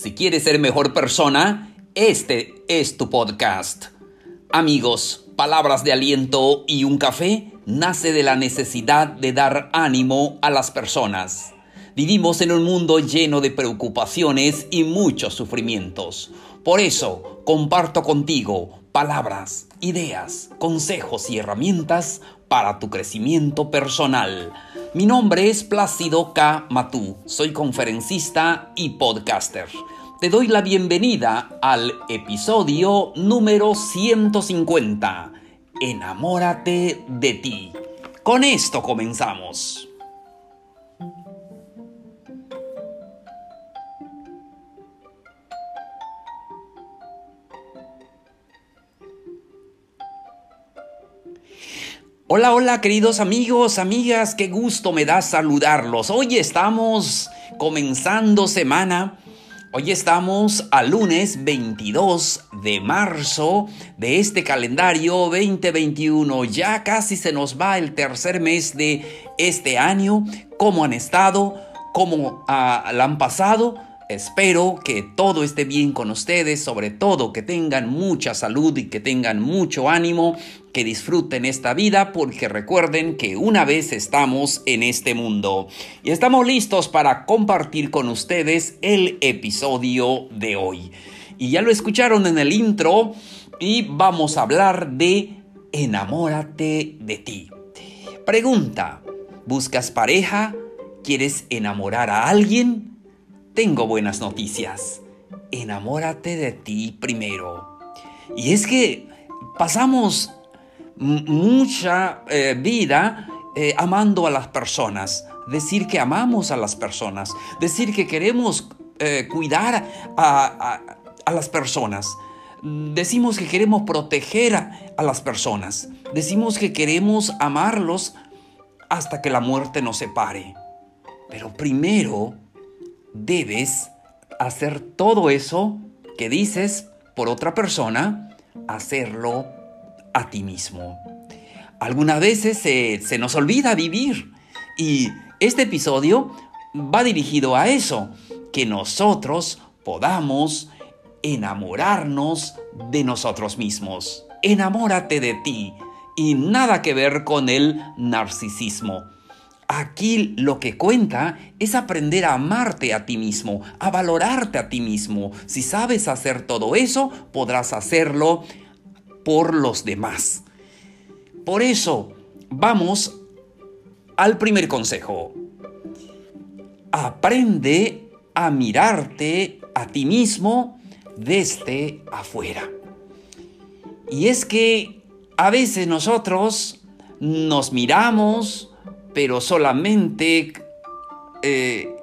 Si quieres ser mejor persona, este es tu podcast. Amigos, palabras de aliento y un café nace de la necesidad de dar ánimo a las personas. Vivimos en un mundo lleno de preocupaciones y muchos sufrimientos. Por eso, comparto contigo palabras, ideas, consejos y herramientas para tu crecimiento personal. Mi nombre es Plácido K. Matú, soy conferencista y podcaster. Te doy la bienvenida al episodio número 150. Enamórate de ti. Con esto comenzamos. Hola, hola queridos amigos, amigas, qué gusto me da saludarlos. Hoy estamos comenzando semana. Hoy estamos al lunes 22 de marzo de este calendario 2021. Ya casi se nos va el tercer mes de este año. ¿Cómo han estado? ¿Cómo ah, la han pasado? Espero que todo esté bien con ustedes, sobre todo que tengan mucha salud y que tengan mucho ánimo, que disfruten esta vida, porque recuerden que una vez estamos en este mundo. Y estamos listos para compartir con ustedes el episodio de hoy. Y ya lo escucharon en el intro y vamos a hablar de enamórate de ti. Pregunta, ¿buscas pareja? ¿Quieres enamorar a alguien? Tengo buenas noticias. Enamórate de ti primero. Y es que pasamos mucha eh, vida eh, amando a las personas. Decir que amamos a las personas. Decir que queremos eh, cuidar a, a, las personas. Decimos que queremos proteger a las personas. Decimos que queremos amarlos hasta que la muerte nos separe. Pero primero debes hacer todo eso que dices por otra persona, hacerlo a ti mismo. Algunas veces se, nos olvida vivir y este episodio va dirigido a eso, que nosotros podamos enamorarnos de nosotros mismos. Enamórate de ti y nada que ver con el narcisismo. Aquí lo que cuenta es aprender a amarte a ti mismo, a valorarte a ti mismo. Si sabes hacer todo eso, podrás hacerlo por los demás. Por eso, vamos al primer consejo. Aprende a mirarte a ti mismo desde afuera. Y es que a veces nosotros nos miramos, pero solamente eh,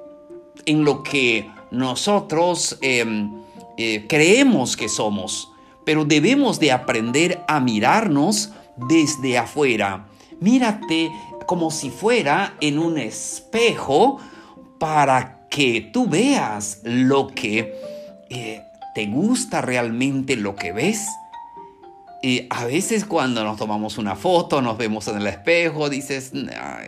en lo que nosotros em, eh, creemos que somos, pero debemos de aprender a mirarnos desde afuera. Mírate como si fuera en un espejo para que tú veas lo que eh, te gusta realmente lo que ves y a veces cuando nos tomamos una foto, nos vemos en el espejo, dices,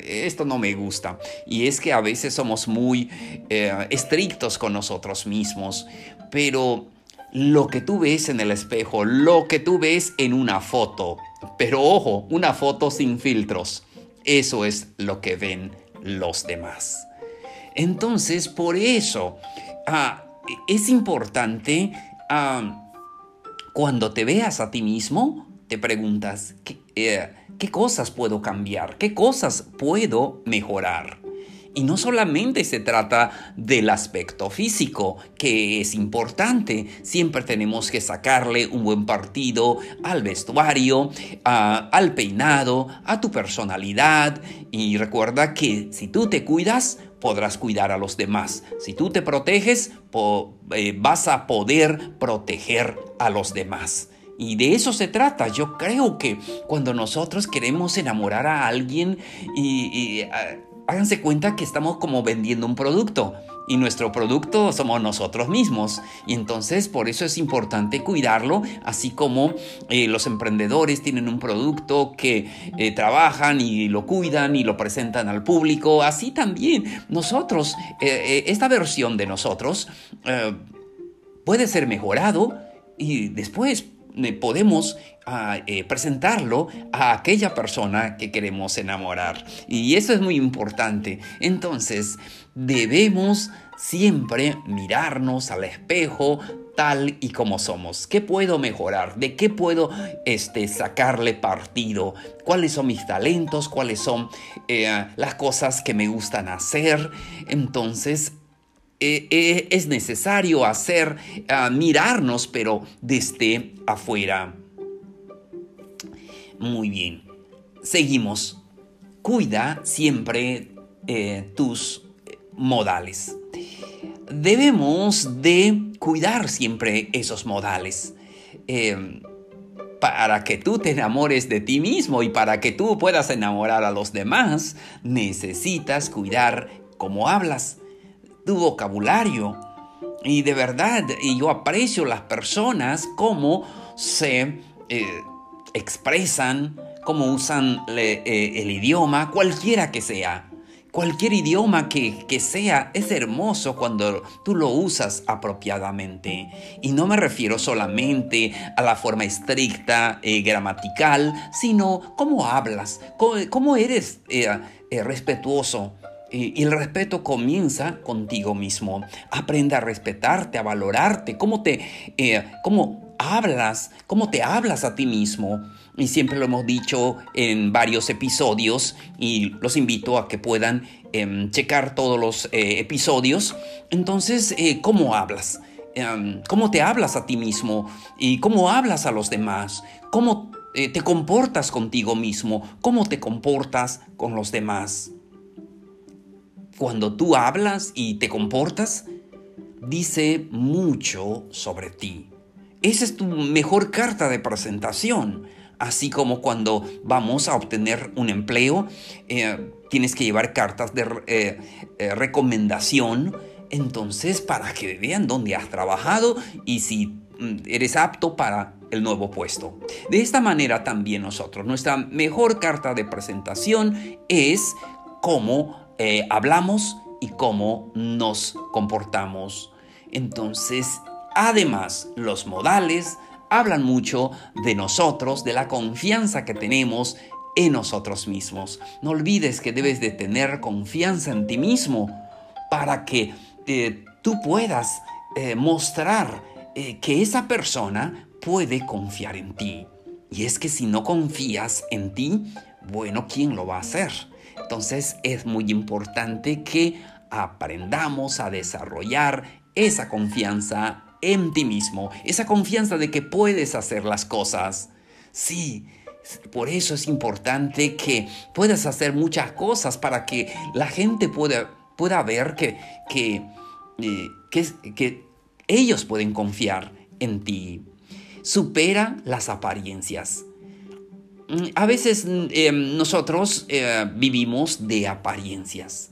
esto no me gusta. Y es que a veces somos muy eh, estrictos con nosotros mismos, pero lo que tú ves en el espejo, lo que tú ves en una foto, pero ojo, una foto sin filtros, eso es lo que ven los demás. Entonces, por eso ah, es importante... Ah, cuando te veas a ti mismo, te preguntas, eh, ¿qué, cosas puedo cambiar? ¿Qué cosas puedo mejorar? Y no solamente se trata del aspecto físico, que es importante. Siempre tenemos que sacarle un buen partido al vestuario, al peinado, a tu personalidad. Y recuerda que si tú te cuidas, podrás cuidar a los demás. Si tú te proteges, eh, vas a poder proteger a los demás. Y de eso se trata. Yo creo que cuando nosotros queremos enamorar a alguien y, ah, háganse cuenta que estamos como vendiendo un producto y nuestro producto somos nosotros mismos. Y entonces por eso es importante cuidarlo, así como eh, los emprendedores tienen un producto que eh, trabajan y lo cuidan y lo presentan al público. Así también nosotros, eh, esta versión de nosotros, puede ser mejorado y después podemos ah, eh, presentarlo a aquella persona que queremos enamorar. Y eso es muy importante. Entonces, debemos siempre mirarnos al espejo tal y como somos. ¿Qué puedo mejorar? ¿De qué puedo este, sacarle partido? ¿Cuáles son mis talentos? ¿Cuáles son eh, las cosas que me gustan hacer? Entonces, eh, eh, es necesario hacer, ah, mirarnos, pero desde afuera. Muy bien. Seguimos. Cuida siempre eh, tus modales. Debemos de cuidar siempre esos modales. para que tú te enamores de ti mismo y para que tú puedas enamorar a los demás, necesitas cuidar cómo hablas tu vocabulario. Y de verdad, y yo aprecio las personas cómo se eh, expresan, cómo usan eh, el idioma, cualquiera que sea. Cualquier idioma que, que, sea es hermoso cuando tú lo usas apropiadamente. Y no me refiero solamente a la forma estricta, eh, gramatical, sino cómo hablas, cómo, cómo eres respetuoso y el respeto comienza contigo mismo. Aprende a respetarte, a valorarte, cómo te, eh, cómo hablas, cómo te hablas a ti mismo. Y siempre lo hemos dicho en varios episodios y los invito a que puedan em, checar todos los eh, episodios. Entonces, eh, ¿cómo hablas? Em, ¿Cómo te hablas a ti mismo? ¿Y cómo hablas a los demás? ¿Cómo te comportas contigo mismo? ¿Cómo te comportas con los demás? Cuando tú hablas y te comportas, dice mucho sobre ti. Esa es tu mejor carta de presentación. Así como cuando vamos a obtener un empleo, eh, tienes que llevar cartas de eh, eh, recomendación. Entonces, para que vean dónde has trabajado y si mm, eres apto para el nuevo puesto. De esta manera también nosotros, nuestra mejor carta de presentación es cómo eh, hablamos y cómo nos comportamos. Entonces, además, los modales hablan mucho de nosotros, de la confianza que tenemos en nosotros mismos. No olvides que debes de tener confianza en ti mismo para que eh, tú puedas eh, mostrar que esa persona puede confiar en ti. Y es que si no confías en ti, bueno, ¿quién lo va a hacer? Entonces es muy importante que aprendamos a desarrollar esa confianza en ti mismo, esa confianza de que puedes hacer las cosas. Sí, por eso es importante que puedas hacer muchas cosas para que la gente pueda, pueda ver que, que, eh, que, que ellos pueden confiar en ti. Supera las apariencias. A veces mm, em, nosotros eh, vivimos de apariencias,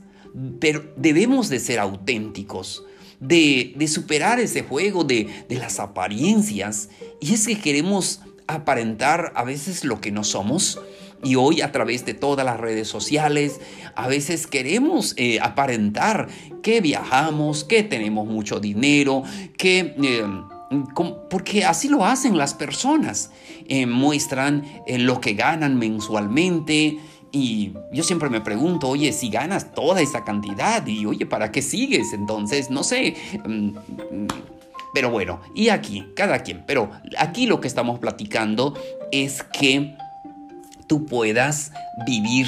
pero debemos de ser auténticos, de, superar ese juego de, las apariencias. Y es que queremos aparentar a veces lo que no somos. Y hoy a través de todas las redes sociales, a veces queremos eh, aparentar que viajamos, que tenemos mucho dinero, que... Em, porque así lo hacen las personas. Eh, muestran eh, lo que ganan mensualmente. Y yo siempre me pregunto, oye, si ganas toda esa cantidad y oye, ¿para qué sigues? Entonces, no sé. Mm, mm, pero bueno, y aquí, cada quien. Pero aquí lo que estamos platicando es que tú puedas vivir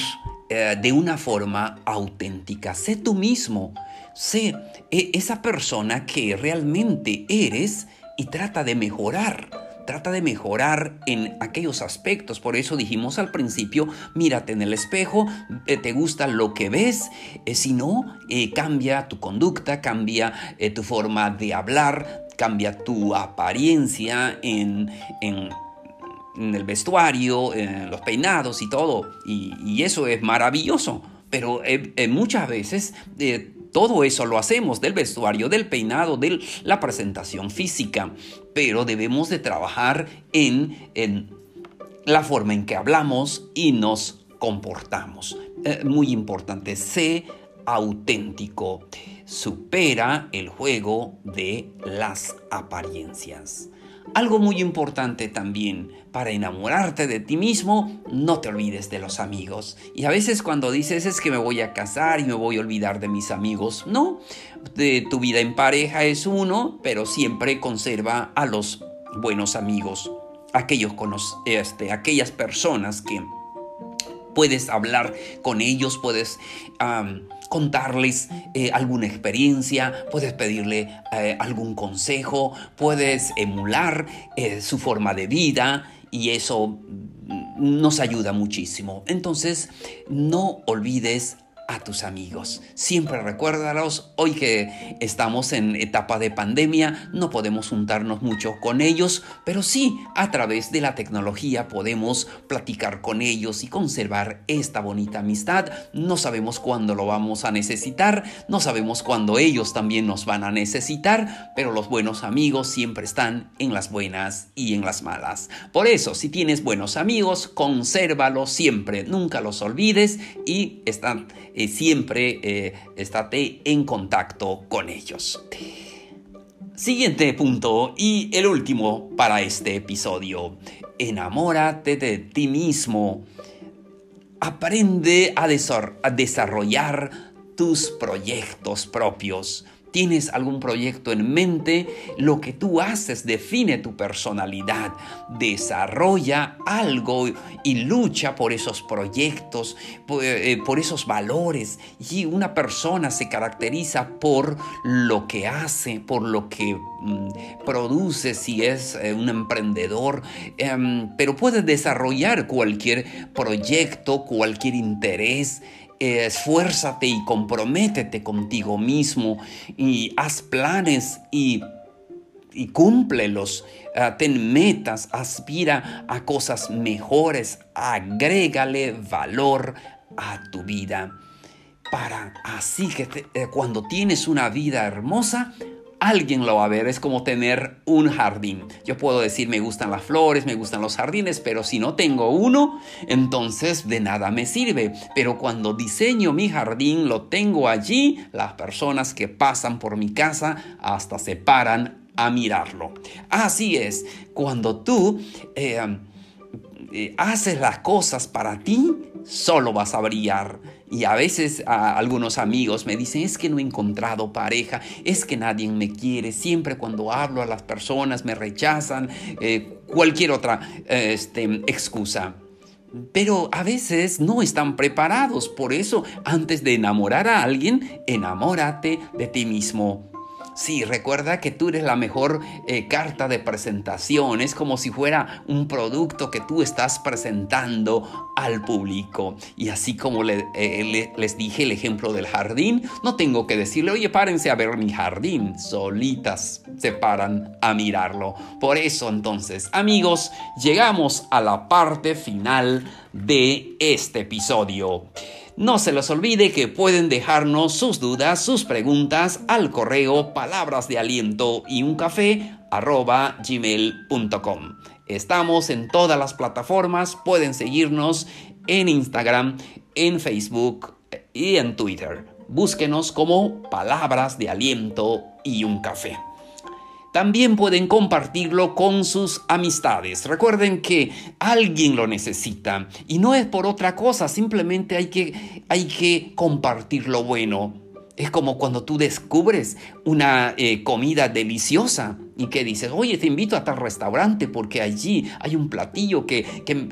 eh, de una forma auténtica. Sé tú mismo. Sé esa persona que realmente eres y trata de mejorar. Trata de mejorar en aquellos aspectos. Por eso dijimos al principio, mírate en el espejo, eh, te gusta lo que ves. Eh, si no, eh, cambia tu conducta, cambia tu forma de hablar, cambia tu apariencia en, en, el vestuario, en los peinados y todo. Y, eso es maravilloso. Pero muchas veces todo eso lo hacemos del vestuario, del peinado, de la presentación física, pero debemos de trabajar en, la forma en que hablamos y nos comportamos. Eh, muy importante, sé auténtico. supera el juego de las apariencias. Algo muy importante también, para enamorarte de ti mismo, no te olvides de los amigos. Y a veces cuando dices es que me voy a casar y me voy a olvidar de mis amigos, no, de tu vida en pareja es uno, pero siempre conserva a los buenos amigos, aquellos este, aquellas personas que puedes hablar con ellos, puedes contarles eh, alguna experiencia, puedes pedirle eh, algún consejo, puedes emular eh, su forma de vida y eso mm, nos ayuda muchísimo. Entonces, no olvides a tus amigos. Siempre recuérdalos, hoy que estamos en etapa de pandemia, no podemos juntarnos mucho con ellos, pero sí a través de la tecnología podemos platicar con ellos y conservar esta bonita amistad. No sabemos cuándo lo vamos a necesitar, no sabemos cuándo ellos también nos van a necesitar, pero los buenos amigos siempre están en las buenas y en las malas. Por eso, si tienes buenos amigos, consérvalos siempre, nunca los olvides y están eh, siempre eh, estate en contacto con ellos. Siguiente punto y el último para este episodio. Enamórate de ti mismo. Aprende a desarrollar tus proyectos propios ¿Tienes algún proyecto en mente? Lo que tú haces define tu personalidad. Desarrolla algo y lucha por esos proyectos, por, eh, esos valores. Y una persona se caracteriza por lo que hace, por lo que mm, produce, si es eh, un emprendedor. Em, pero puede desarrollar cualquier proyecto, cualquier interés esfuérzate y comprométete contigo mismo y haz planes y, y cúmplelos. Ah, ten metas, aspira a cosas mejores, agrégale valor a tu vida. Para así que eh, cuando tienes una vida hermosa, alguien lo va a ver. Es como tener un jardín. Yo puedo decir me gustan las flores, me gustan los jardines, pero si no tengo uno, entonces de nada me sirve. Pero cuando diseño mi jardín, lo tengo allí, las personas que pasan por mi casa hasta se paran a mirarlo. Así es, cuando tú... Eh, eh, haces las cosas para ti, solo vas a brillar. Y a veces algunos amigos me dicen, es que no he encontrado pareja, es que nadie me quiere, siempre cuando hablo a las personas me rechazan, eh, cualquier otra este, excusa. Pero a veces no están preparados, por eso antes de enamorar a alguien, enamórate de ti mismo. Sí, recuerda que tú eres la mejor eh, carta de presentación. Es como si fuera un producto que tú estás presentando al público. Y así como eh, les dije el ejemplo del jardín, no tengo que decirle, oye, párense a ver mi jardín. Solitas se paran a mirarlo. Por eso entonces, amigos, llegamos a la parte final de este episodio. No se les olvide que pueden dejarnos sus dudas, sus preguntas al correo palabras de aliento y un café gmail.com. Estamos en todas las plataformas, pueden seguirnos en Instagram, en Facebook y en Twitter. Búsquenos como palabras de aliento y un café. También pueden compartirlo con sus amistades. Recuerden que alguien lo necesita y no es por otra cosa, simplemente hay que, hay que compartir lo bueno. Es como cuando tú descubres una eh, comida deliciosa y que dices, oye, te invito a tal restaurante porque allí hay un platillo que, que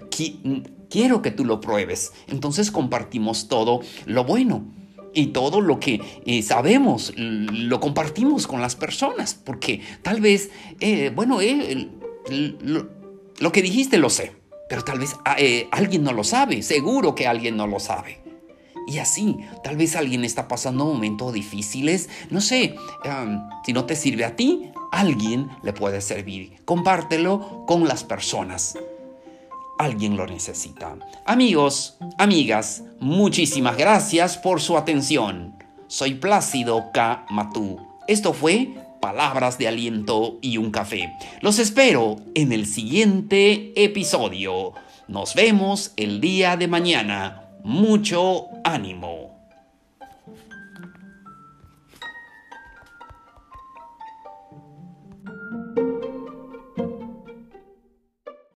quiero que tú lo pruebes. Entonces compartimos todo lo bueno y todo lo que eh, sabemos lo compartimos con las personas, porque tal vez, eh, bueno, eh, lo, que dijiste lo sé, pero tal vez ah, alguien no lo sabe, seguro que alguien no lo sabe. Y así, tal vez alguien está pasando momentos difíciles, no sé, si no te sirve a ti, alguien le puede servir. Compártelo con las personas alguien lo necesita. Amigos, amigas, muchísimas gracias por su atención. Soy Plácido K. Matú. Esto fue Palabras de Aliento y un Café. Los espero en el siguiente episodio. Nos vemos el día de mañana. Mucho ánimo.